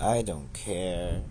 I don't care.